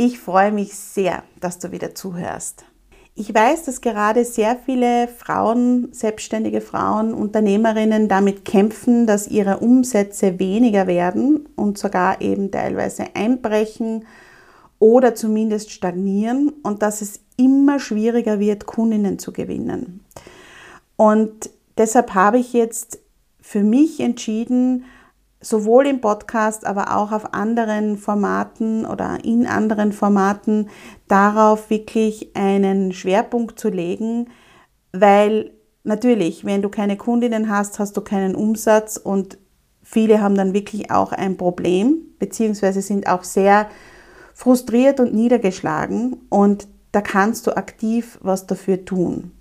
Ich freue mich sehr, dass du wieder zuhörst. Ich weiß, dass gerade sehr viele Frauen, selbstständige Frauen, Unternehmerinnen damit kämpfen, dass ihre Umsätze weniger werden und sogar eben teilweise einbrechen oder zumindest stagnieren und dass es immer schwieriger wird, Kundinnen zu gewinnen. Und deshalb habe ich jetzt für mich entschieden, sowohl im Podcast, aber auch auf anderen Formaten oder in anderen Formaten darauf wirklich einen Schwerpunkt zu legen, weil natürlich, wenn du keine Kundinnen hast, hast du keinen Umsatz und viele haben dann wirklich auch ein Problem, beziehungsweise sind auch sehr frustriert und niedergeschlagen und da kannst du aktiv was dafür tun.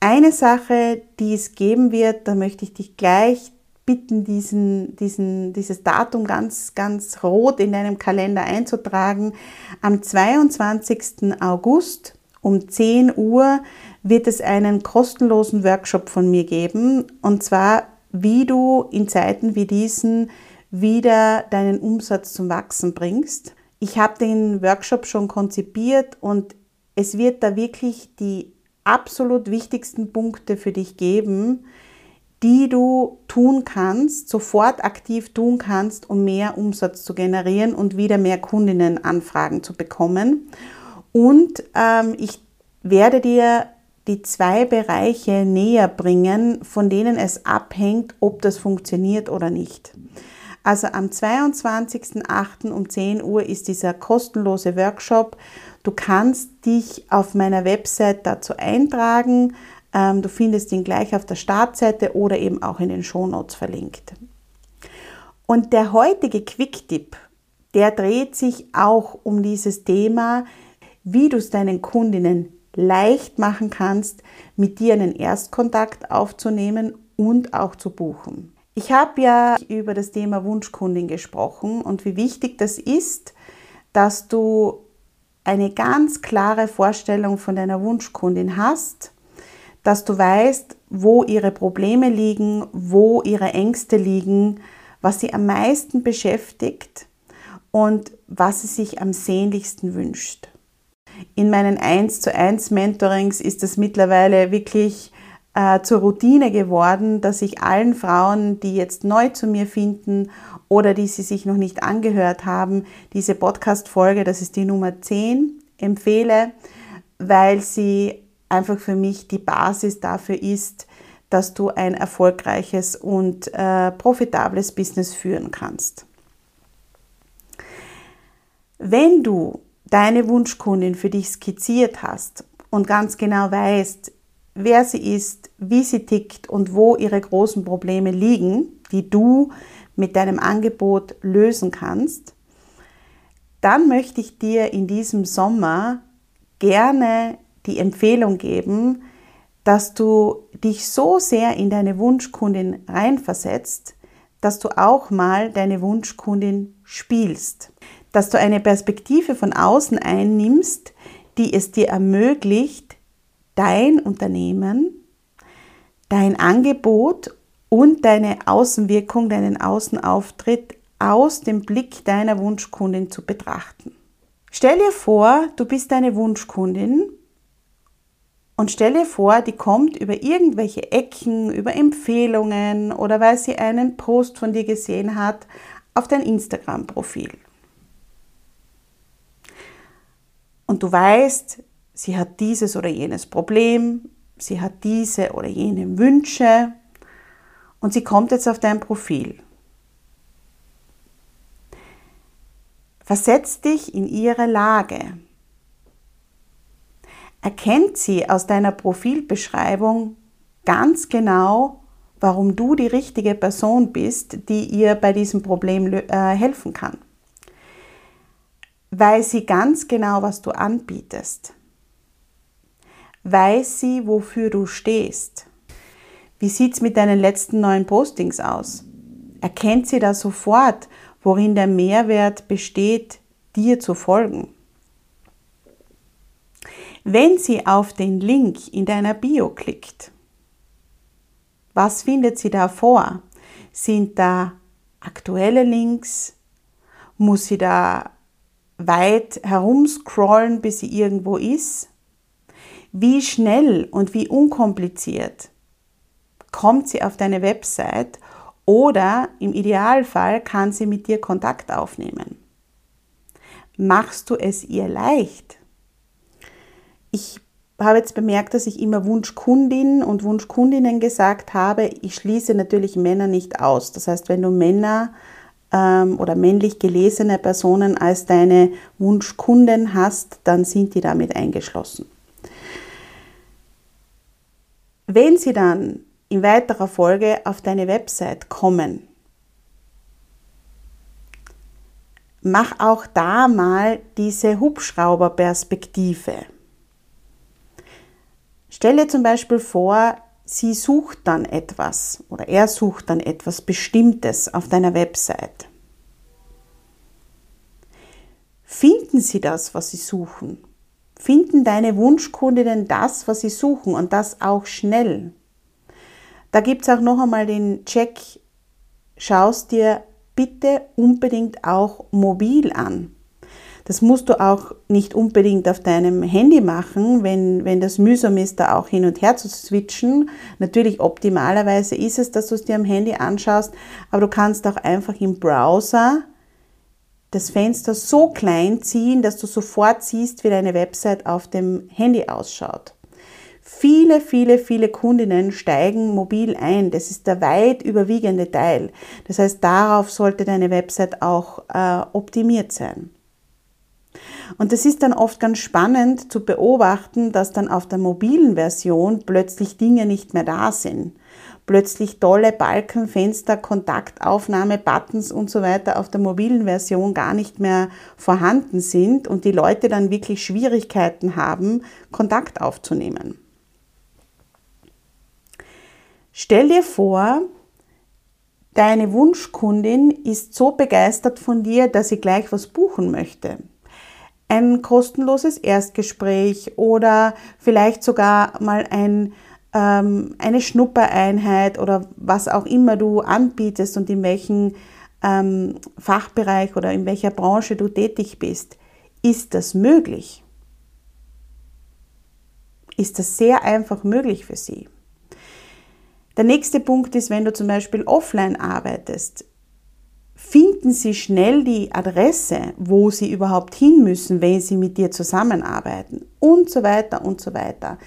Eine Sache, die es geben wird, da möchte ich dich gleich bitten, diesen, diesen, dieses Datum ganz, ganz rot in deinem Kalender einzutragen. Am 22. August um 10 Uhr wird es einen kostenlosen Workshop von mir geben. Und zwar, wie du in Zeiten wie diesen wieder deinen Umsatz zum Wachsen bringst. Ich habe den Workshop schon konzipiert und es wird da wirklich die absolut wichtigsten Punkte für dich geben, die du tun kannst, sofort aktiv tun kannst, um mehr Umsatz zu generieren und wieder mehr Kundinnenanfragen zu bekommen. Und ähm, ich werde dir die zwei Bereiche näher bringen, von denen es abhängt, ob das funktioniert oder nicht. Also am 22.08. um 10 Uhr ist dieser kostenlose Workshop. Du kannst dich auf meiner Website dazu eintragen. Ähm, du findest ihn gleich auf der Startseite oder eben auch in den Shownotes verlinkt. Und der heutige Quick-Tipp, der dreht sich auch um dieses Thema, wie du es deinen Kundinnen leicht machen kannst, mit dir einen Erstkontakt aufzunehmen und auch zu buchen. Ich habe ja über das Thema Wunschkundin gesprochen und wie wichtig das ist, dass du eine ganz klare Vorstellung von deiner Wunschkundin hast dass du weißt, wo ihre Probleme liegen, wo ihre Ängste liegen, was sie am meisten beschäftigt und was sie sich am sehnlichsten wünscht. In meinen 1 zu 1 Mentorings ist es mittlerweile wirklich äh, zur Routine geworden, dass ich allen Frauen, die jetzt neu zu mir finden oder die sie sich noch nicht angehört haben, diese Podcast-Folge, das ist die Nummer 10, empfehle, weil sie einfach für mich die Basis dafür ist, dass du ein erfolgreiches und äh, profitables Business führen kannst. Wenn du deine Wunschkundin für dich skizziert hast und ganz genau weißt, wer sie ist, wie sie tickt und wo ihre großen Probleme liegen, die du mit deinem Angebot lösen kannst, dann möchte ich dir in diesem Sommer gerne die Empfehlung geben, dass du dich so sehr in deine Wunschkundin reinversetzt, dass du auch mal deine Wunschkundin spielst. Dass du eine Perspektive von außen einnimmst, die es dir ermöglicht, dein Unternehmen, dein Angebot und deine Außenwirkung, deinen Außenauftritt aus dem Blick deiner Wunschkundin zu betrachten. Stell dir vor, du bist deine Wunschkundin und stell dir vor, die kommt über irgendwelche Ecken, über Empfehlungen oder weil sie einen Post von dir gesehen hat auf dein Instagram-Profil. Und du weißt, sie hat dieses oder jenes Problem, sie hat diese oder jene Wünsche und sie kommt jetzt auf dein Profil. Versetz dich in ihre Lage. Erkennt sie aus deiner Profilbeschreibung ganz genau, warum du die richtige Person bist, die ihr bei diesem Problem äh, helfen kann. Weiß sie ganz genau, was du anbietest. Weiß sie, wofür du stehst. Wie sieht es mit deinen letzten neuen Postings aus? Erkennt sie da sofort, worin der Mehrwert besteht, dir zu folgen. Wenn sie auf den Link in deiner Bio klickt, was findet sie da vor? Sind da aktuelle Links? Muss sie da weit herumscrollen, bis sie irgendwo ist? Wie schnell und wie unkompliziert kommt sie auf deine Website oder im Idealfall kann sie mit dir Kontakt aufnehmen. Machst du es ihr leicht? Ich habe jetzt bemerkt, dass ich immer Wunschkundin und Wunschkundinnen gesagt habe. Ich schließe natürlich Männer nicht aus. Das heißt, wenn du Männer ähm, oder männlich gelesene Personen als deine Wunschkunden hast, dann sind die damit eingeschlossen. Wenn sie dann in weiterer Folge auf deine Website kommen. Mach auch da mal diese Hubschrauberperspektive. Stelle zum Beispiel vor, sie sucht dann etwas oder er sucht dann etwas Bestimmtes auf deiner Website. Finden sie das, was sie suchen? Finden deine Wunschkundinnen das, was sie suchen und das auch schnell? Da gibt es auch noch einmal den Check, schaust dir bitte unbedingt auch mobil an. Das musst du auch nicht unbedingt auf deinem Handy machen, wenn, wenn das mühsam ist, da auch hin und her zu switchen. Natürlich optimalerweise ist es, dass du es dir am Handy anschaust, aber du kannst auch einfach im Browser das Fenster so klein ziehen, dass du sofort siehst, wie deine Website auf dem Handy ausschaut. Viele, viele, viele Kundinnen steigen mobil ein. Das ist der weit überwiegende Teil. Das heißt, darauf sollte deine Website auch äh, optimiert sein. Und das ist dann oft ganz spannend zu beobachten, dass dann auf der mobilen Version plötzlich Dinge nicht mehr da sind. Plötzlich tolle Balken, Fenster, Kontaktaufnahme, Buttons und so weiter auf der mobilen Version gar nicht mehr vorhanden sind und die Leute dann wirklich Schwierigkeiten haben, Kontakt aufzunehmen. Stell dir vor, deine Wunschkundin ist so begeistert von dir, dass sie gleich was buchen möchte. Ein kostenloses Erstgespräch oder vielleicht sogar mal ein, ähm, eine Schnuppereinheit oder was auch immer du anbietest und in welchem ähm, Fachbereich oder in welcher Branche du tätig bist. Ist das möglich? Ist das sehr einfach möglich für sie? Der nächste Punkt ist, wenn du zum Beispiel offline arbeitest, finden Sie schnell die Adresse, wo Sie überhaupt hin müssen, wenn Sie mit dir zusammenarbeiten und so weiter und so weiter.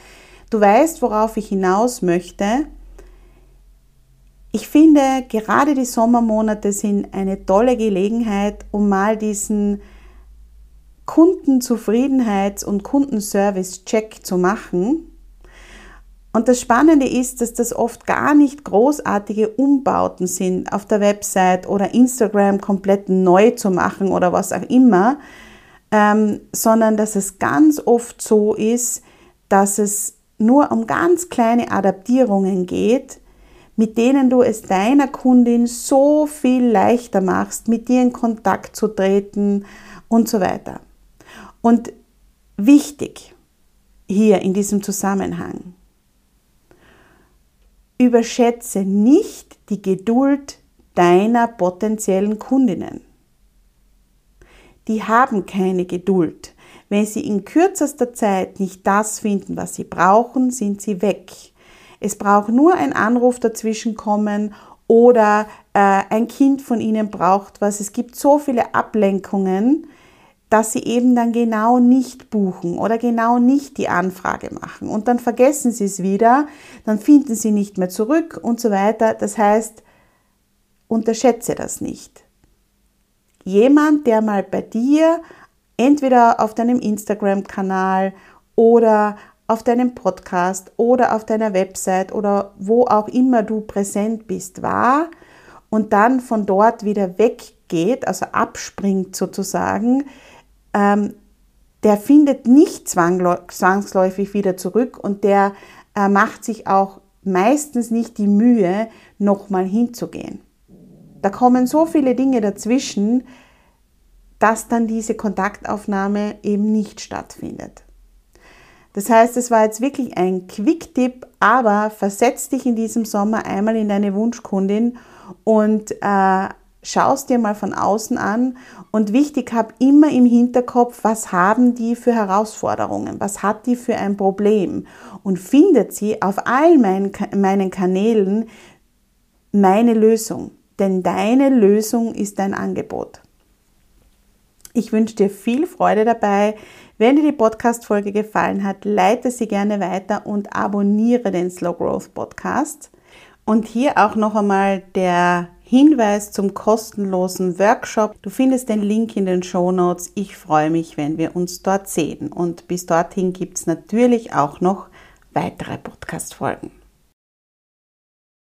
Du weißt, worauf ich hinaus möchte. Ich finde, gerade die Sommermonate sind eine tolle Gelegenheit, um mal diesen Kundenzufriedenheits- und Kundenservice-Check zu machen und das Spannende ist, dass das oft gar nicht großartige Umbauten sind auf der Website oder Instagram komplett neu zu machen oder was auch immer, ähm, sondern dass es ganz oft so ist, dass es nur um ganz kleine Adaptierungen geht, mit denen du es deiner Kundin so viel leichter machst, mit dir in Kontakt zu treten und so weiter. Und wichtig hier in diesem Zusammenhang, Überschätze nicht die Geduld deiner potenziellen Kundinnen. Die haben keine Geduld. Wenn sie in kürzester Zeit nicht das finden, was sie brauchen, sind sie weg. Es braucht nur ein Anruf dazwischen kommen oder äh, ein Kind von ihnen braucht was. Es gibt so viele Ablenkungen, dass sie eben dann genau nicht buchen oder genau nicht die Anfrage machen und dann vergessen sie es wieder, dann finden sie nicht mehr zurück und so weiter. Das heißt, unterschätze das nicht. Jemand, der mal bei dir entweder auf deinem Instagram-Kanal oder auf deinem Podcast oder auf deiner Website oder wo auch immer du präsent bist, war und dann von dort wieder weggeht, also abspringt sozusagen, ähm, der findet nicht zwangsläufig wieder zurück und der äh, macht sich auch meistens nicht die Mühe, nochmal hinzugehen. Da kommen so viele Dinge dazwischen, dass dann diese Kontaktaufnahme eben nicht stattfindet. Das heißt, es war jetzt wirklich ein Quick-Tipp, aber versetz dich in diesem Sommer einmal in deine Wunschkundin und äh, schaust dir mal von außen an und wichtig, hab immer im Hinterkopf, was haben die für Herausforderungen, was hat die für ein Problem und findet sie auf all meinen, meinen Kanälen meine Lösung, denn deine Lösung ist dein Angebot. Ich wünsche dir viel Freude dabei. Wenn dir die Podcast-Folge gefallen hat, leite sie gerne weiter und abonniere den Slow Growth Podcast. Und hier auch noch einmal der Hinweis zum kostenlosen Workshop. Du findest den Link in den Show Notes. Ich freue mich, wenn wir uns dort sehen. Und bis dorthin gibt es natürlich auch noch weitere Podcast-Folgen.